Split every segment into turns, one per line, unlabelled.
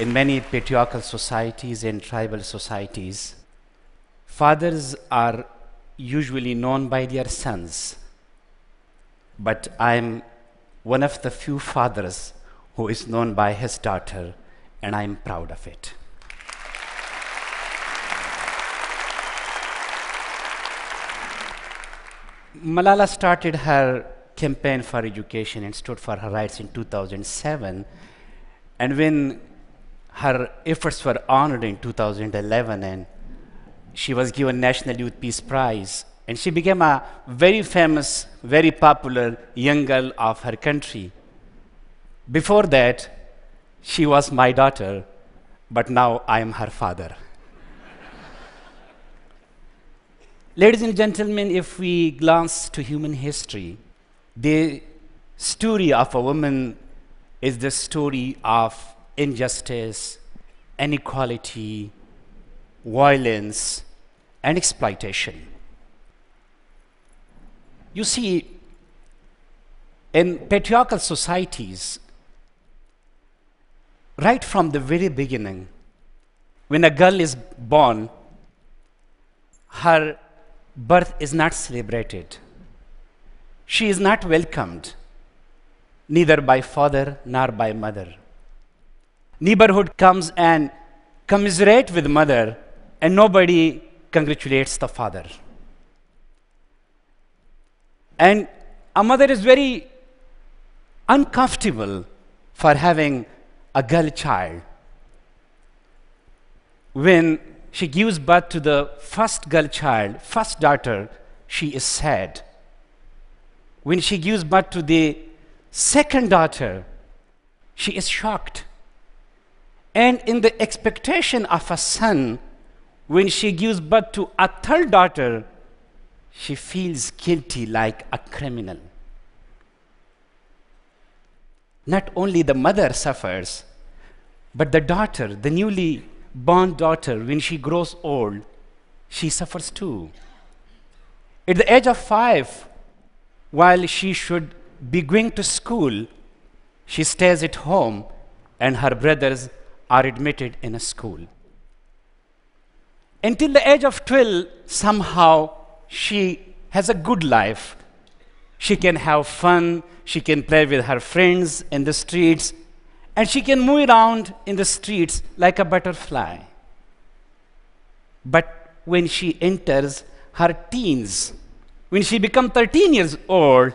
in many patriarchal societies and tribal societies, fathers are usually known by their sons. But I'm one of the few fathers who is known by his daughter, and I'm proud of it. Malala started her campaign for education and stood for her rights in 2007. And when her efforts were honored in 2011 and she was given National Youth Peace Prize and she became a very famous, very popular young girl of her country. Before that, she was my daughter, but now I am her father. Ladies and gentlemen, if we glance to human history, the story of a woman is the story of injustice, inequality, violence, and exploitation. You see, in patriarchal societies, right from the very beginning, when a girl is born, her birth is not celebrated. She is not welcomed, neither by father nor by mother. Neighborhood comes and commiserate with mother, and nobody congratulates the father. And a mother is very uncomfortable for having a girl child. When she gives birth to the first girl child, first daughter, she is sad. When she gives birth to the second daughter, she is shocked. And in the expectation of a son, when she gives birth to a third daughter, she feels guilty like a criminal. Not only the mother suffers, but the daughter, the newly born daughter, when she grows old, she suffers too. At the age of five, while she should be going to school, she stays at home and her brothers are admitted in a school. Until the age of 12, somehow she has a good life. She can have fun, she can play with her friends in the streets, and she can move around in the streets like a butterfly. But when she enters her teens, when she becomes 13 years old,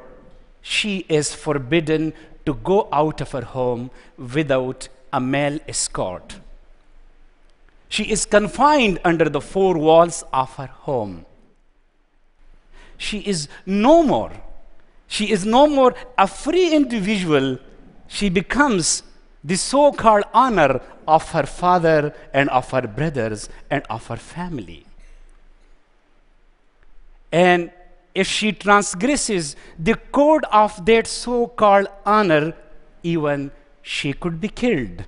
she is forbidden to go out of her home without a male escort. She is confined under the four walls of her home. She is no more. She is no more a free individual. She becomes the so called honor of her father and of her brothers and of her family. And if she transgresses the code of that so called honor, even she could be killed.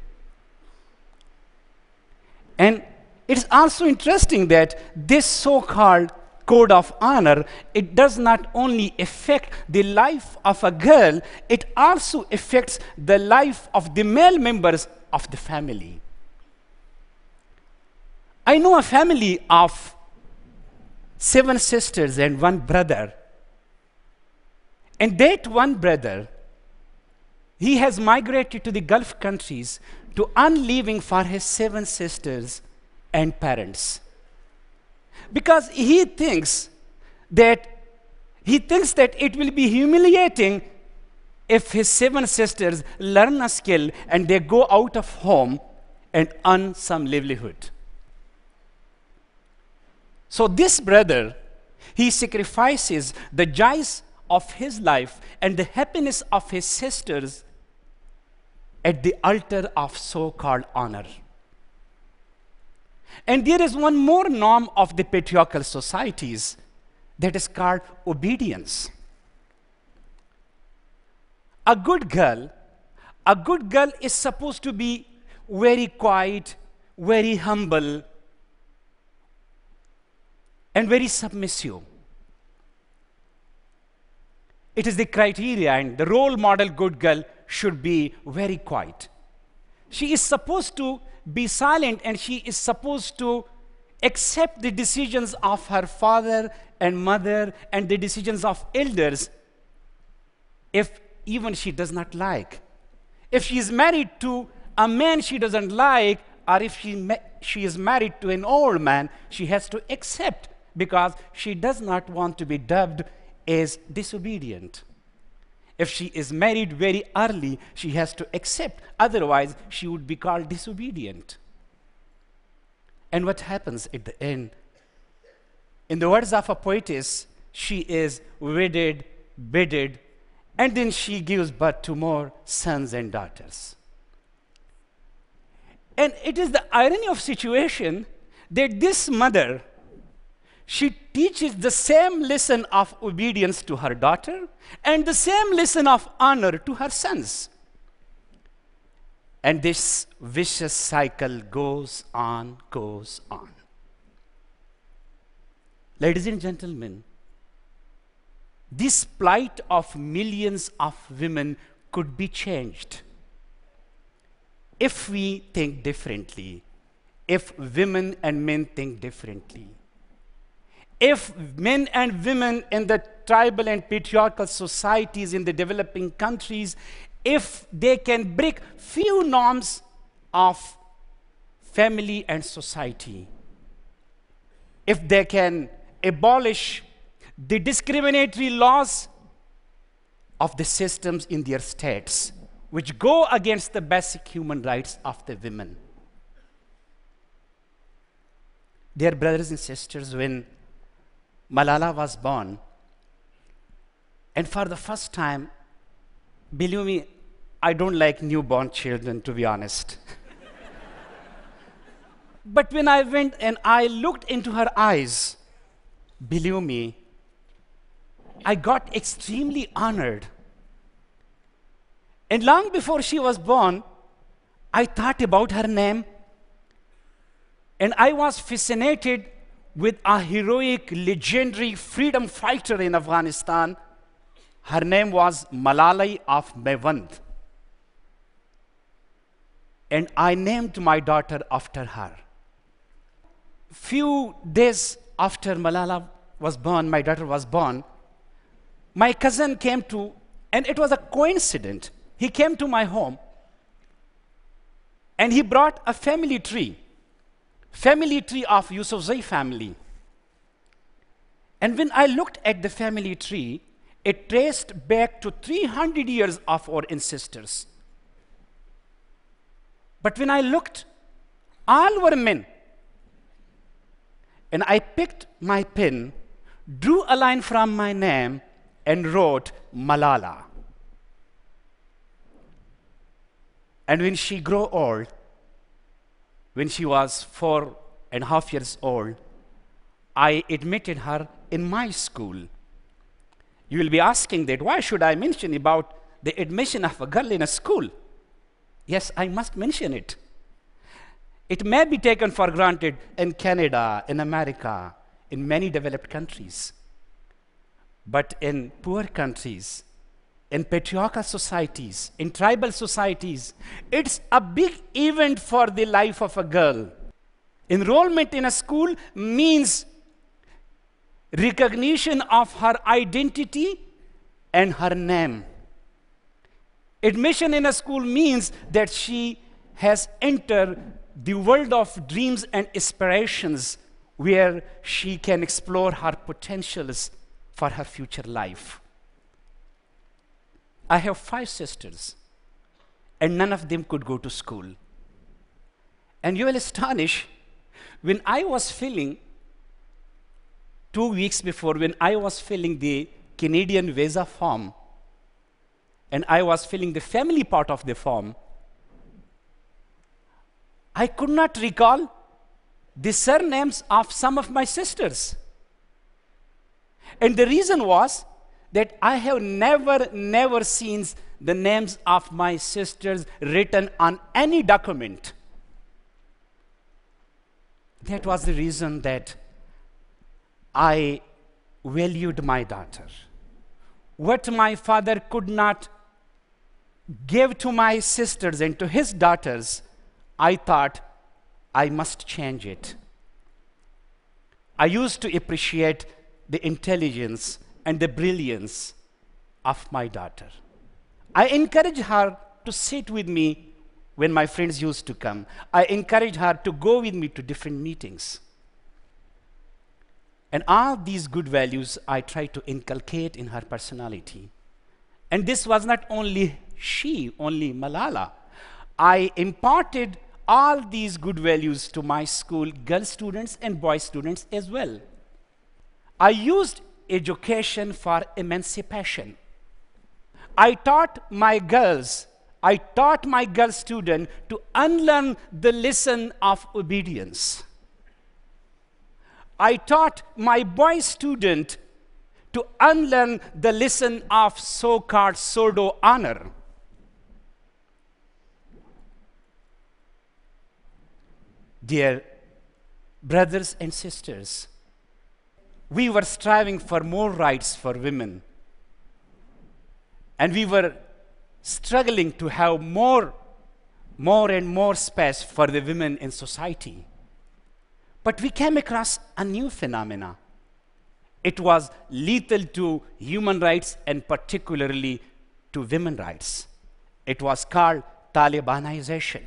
And it's also interesting that this so called code of honor it does not only affect the life of a girl it also affects the life of the male members of the family i know a family of seven sisters and one brother and that one brother he has migrated to the gulf countries to earn living for his seven sisters and parents. Because he thinks that he thinks that it will be humiliating if his seven sisters learn a skill and they go out of home and earn some livelihood. So this brother he sacrifices the joys of his life and the happiness of his sisters at the altar of so called honor and there is one more norm of the patriarchal societies that is called obedience. A good girl, a good girl is supposed to be very quiet, very humble, and very submissive. It is the criteria, and the role model good girl should be very quiet. She is supposed to be silent and she is supposed to accept the decisions of her father and mother and the decisions of elders if even she does not like. If she is married to a man she doesn't like, or if she, ma- she is married to an old man, she has to accept because she does not want to be dubbed as disobedient. If she is married very early, she has to accept, otherwise, she would be called disobedient. And what happens at the end? In the words of a poetess, she is wedded, bedded, and then she gives birth to more sons and daughters. And it is the irony of situation that this mother, she teaches the same lesson of obedience to her daughter and the same lesson of honor to her sons. And this vicious cycle goes on, goes on. Ladies and gentlemen, this plight of millions of women could be changed if we think differently, if women and men think differently. If men and women in the tribal and patriarchal societies in the developing countries, if they can break few norms of family and society, if they can abolish the discriminatory laws of the systems in their states, which go against the basic human rights of the women. Dear brothers and sisters, when Malala was born, and for the first time, believe me, I don't like newborn children, to be honest. but when I went and I looked into her eyes, believe me, I got extremely honored. And long before she was born, I thought about her name. And I was fascinated with a heroic, legendary freedom fighter in Afghanistan. Her name was Malalai of Maiwand. And I named my daughter after her. Few days after Malala was born, my daughter was born, my cousin came to, and it was a coincidence. He came to my home and he brought a family tree, family tree of Yousafzai family. And when I looked at the family tree, it traced back to 300 years of our ancestors. But when I looked, all were men. And I picked my pen, drew a line from my name, and wrote Malala. And when she grew old, when she was four and a half years old, I admitted her in my school. You will be asking that why should I mention about the admission of a girl in a school? Yes, I must mention it. It may be taken for granted in Canada, in America, in many developed countries. But in poor countries, in patriarchal societies, in tribal societies, it's a big event for the life of a girl. Enrollment in a school means recognition of her identity and her name. Admission in a school means that she has entered the world of dreams and aspirations where she can explore her potentials for her future life. I have five sisters, and none of them could go to school. And you will astonish when I was filling, two weeks before, when I was filling the Canadian visa form, and I was filling the family part of the form, I could not recall the surnames of some of my sisters. And the reason was that I have never, never seen the names of my sisters written on any document. That was the reason that I valued my daughter. What my father could not give to my sisters and to his daughters, I thought I must change it. I used to appreciate the intelligence and the brilliance of my daughter. I encouraged her to sit with me when my friends used to come. I encouraged her to go with me to different meetings. And all these good values I tried to inculcate in her personality. And this was not only she, only Malala. I imparted all these good values to my school girl students and boy students as well. I used education for emancipation. I taught my girls, I taught my girl student to unlearn the lesson of obedience. I taught my boy student to unlearn the lesson of so called pseudo honor. Dear brothers and sisters, we were striving for more rights for women. And we were struggling to have more, more and more space for the women in society. But we came across a new phenomena. It was lethal to human rights and particularly to women rights. It was called Talibanization.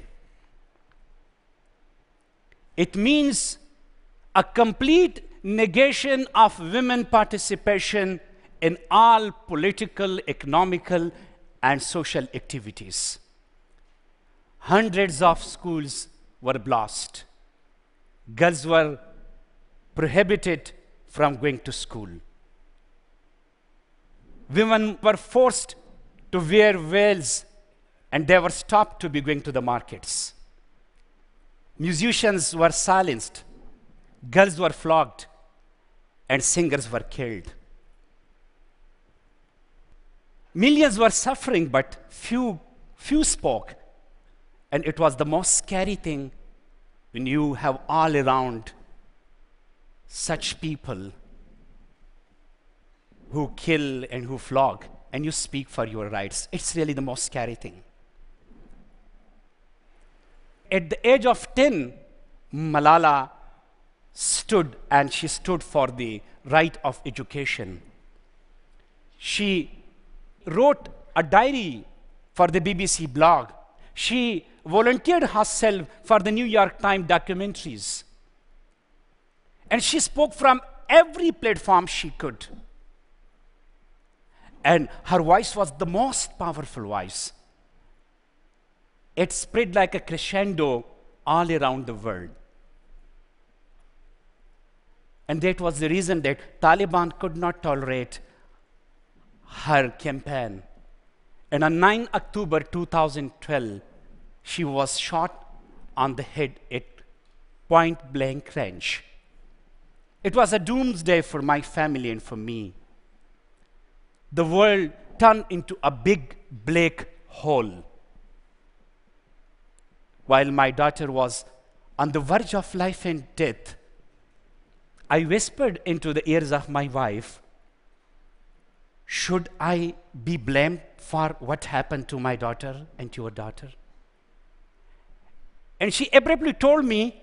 It means a complete negation of women participation in all political, economical, and social activities. Hundreds of schools were blast. Girls were prohibited from going to school. Women were forced to wear veils and they were stopped to be going to the markets. Musicians were silenced, girls were flogged, and singers were killed. Millions were suffering, but few, few spoke. And it was the most scary thing when you have all around such people who kill and who flog, and you speak for your rights. It's really the most scary thing. At the age of 10, Malala stood and she stood for the right of education. She wrote a diary for the BBC blog. She volunteered herself for the New York Times documentaries. And she spoke from every platform she could. And her voice was the most powerful voice. It spread like a crescendo all around the world. And that was the reason that Taliban could not tolerate her campaign. And on 9 October 2012, she was shot on the head at point blank range. It was a doomsday for my family and for me. The world turned into a big black hole. While my daughter was on the verge of life and death, I whispered into the ears of my wife, Should I be blamed for what happened to my daughter and your daughter? And she abruptly told me,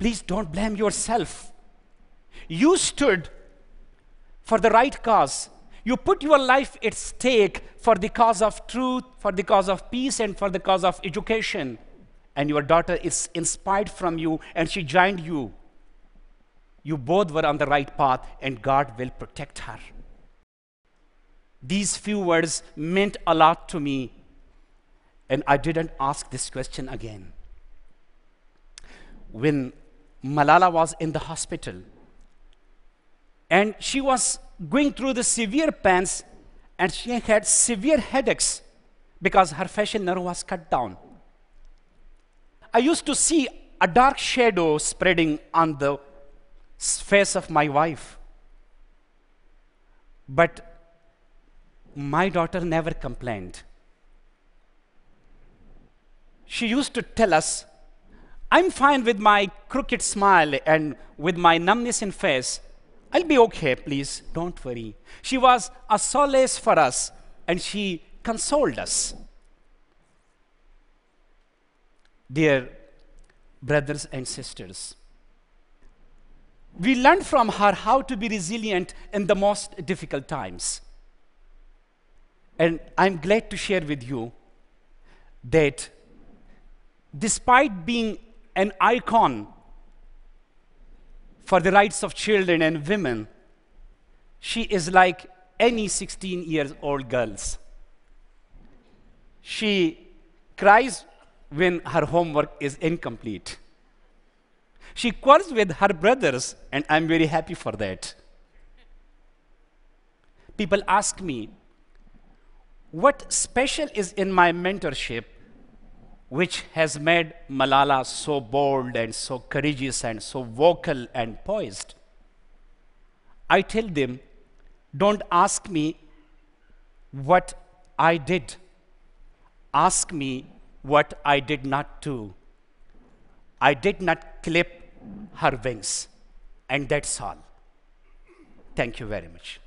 Please don't blame yourself. You stood for the right cause. You put your life at stake for the cause of truth, for the cause of peace, and for the cause of education. And your daughter is inspired from you, and she joined you. You both were on the right path, and God will protect her. These few words meant a lot to me, and I didn't ask this question again. When Malala was in the hospital, and she was going through the severe pains, and she had severe headaches because her facial nerve was cut down. I used to see a dark shadow spreading on the face of my wife. But my daughter never complained. She used to tell us, I'm fine with my crooked smile and with my numbness in face. I'll be okay, please, don't worry. She was a solace for us, and she consoled us. Dear brothers and sisters, we learned from her how to be resilient in the most difficult times. And I'm glad to share with you that despite being an icon for the rights of children and women, she is like any 16 years old girls. She cries when her homework is incomplete. She quarrels with her brothers, and I'm very happy for that. People ask me, what special is in my mentorship which has made Malala so bold and so courageous and so vocal and poised? I tell them, don't ask me what I did. Ask me what I did not do. I did not clip her wings. And that's all. Thank you very much.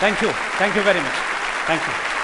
Thank you. Thank you very much. Thank you.